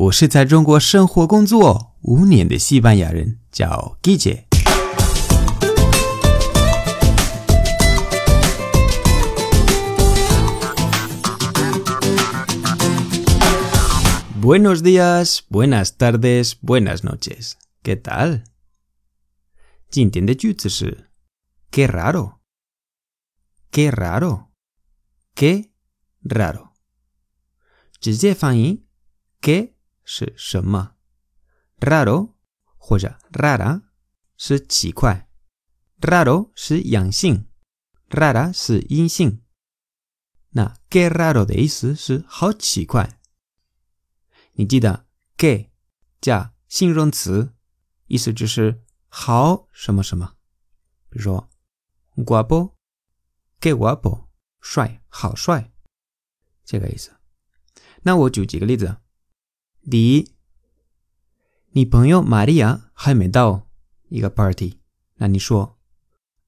我是在中国生活工作五年的西班牙人，叫 Buenos días, buenas tardes, buenas noches. ¿Qué tal? 今天的句子是 Qué raro. Qué raro. Qué raro. 直接翻译 Qué 是什么？raro 或者 rara 是奇怪，raro 是阳性，rara 是阴性。那 que raro 的意思是好奇怪。你记得 q u y 加形容词，意思就是好什么什么。比如说 g u a p o q u guapo 帅，好帅，这个意思。那我举几个例子。第一，你朋友玛利亚还没到一个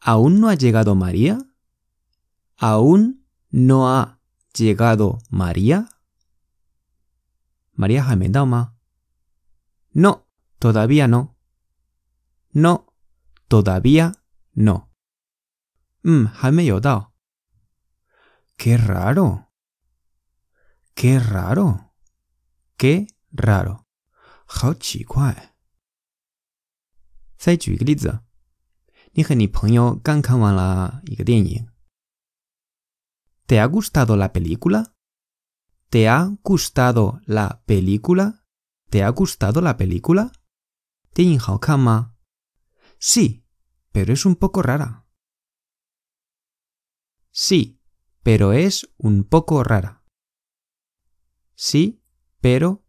¿Aún no ha llegado María? ¿Aún no ha llegado María? ¿María No, no. No, no. todavía todavía María，María ¡Qué raro! ¡Qué raro! ¿Qué? raro. ¿Te ha gustado la película? ¿Te ha gustado la película? ¿Te ha gustado la película? Sí, pero es un poco rara. Sí, pero es un poco rara. Sí, pero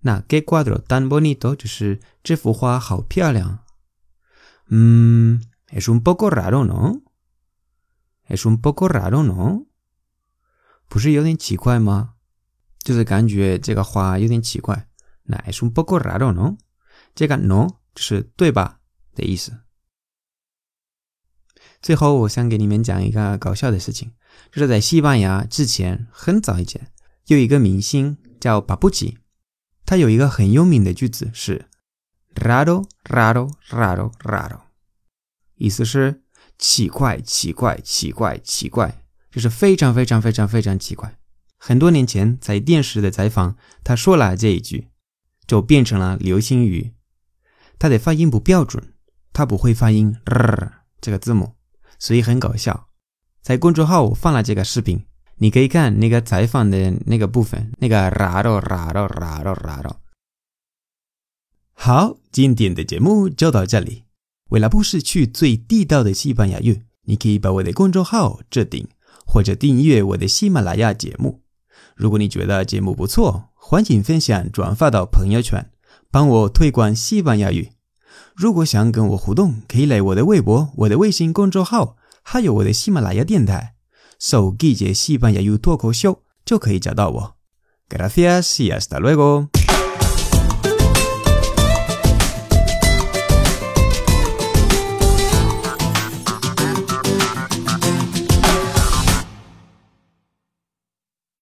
那，qué cuadro tan bonito，就是这幅画好漂亮。嗯，es un poco raro，no？es un poco raro，no？不是有点奇怪吗？就是感觉这个画有点奇怪。那 es un poco raro，no？这个 no 是对吧的意思。最后，我想给你们讲一个搞笑的事情，就是在西班牙之前很早以前，有一个明星叫巴布奇。他有一个很有名的句子是 “raro raro raro raro”，意思是“奇怪奇怪奇怪奇怪”，就是非常非常非常非常奇怪。很多年前在电视的采访，他说了这一句，就变成了流星语。他的发音不标准，他不会发音 “r” 这个字母，所以很搞笑。在公众号放了这个视频。你可以看那个采访的那个部分，那个 rao rao rao rao。好，今天的节目就到这里。为了不失去最地道的西班牙语，你可以把我的公众号置顶或者订阅我的喜马拉雅节目。如果你觉得节目不错，欢迎分享转发到朋友圈，帮我推广西班牙语。如果想跟我互动，可以来我的微博、我的微信公众号，还有我的喜马拉雅电台。Sou Guille Siban yu Ayu Show, yo que Gracias y hasta luego.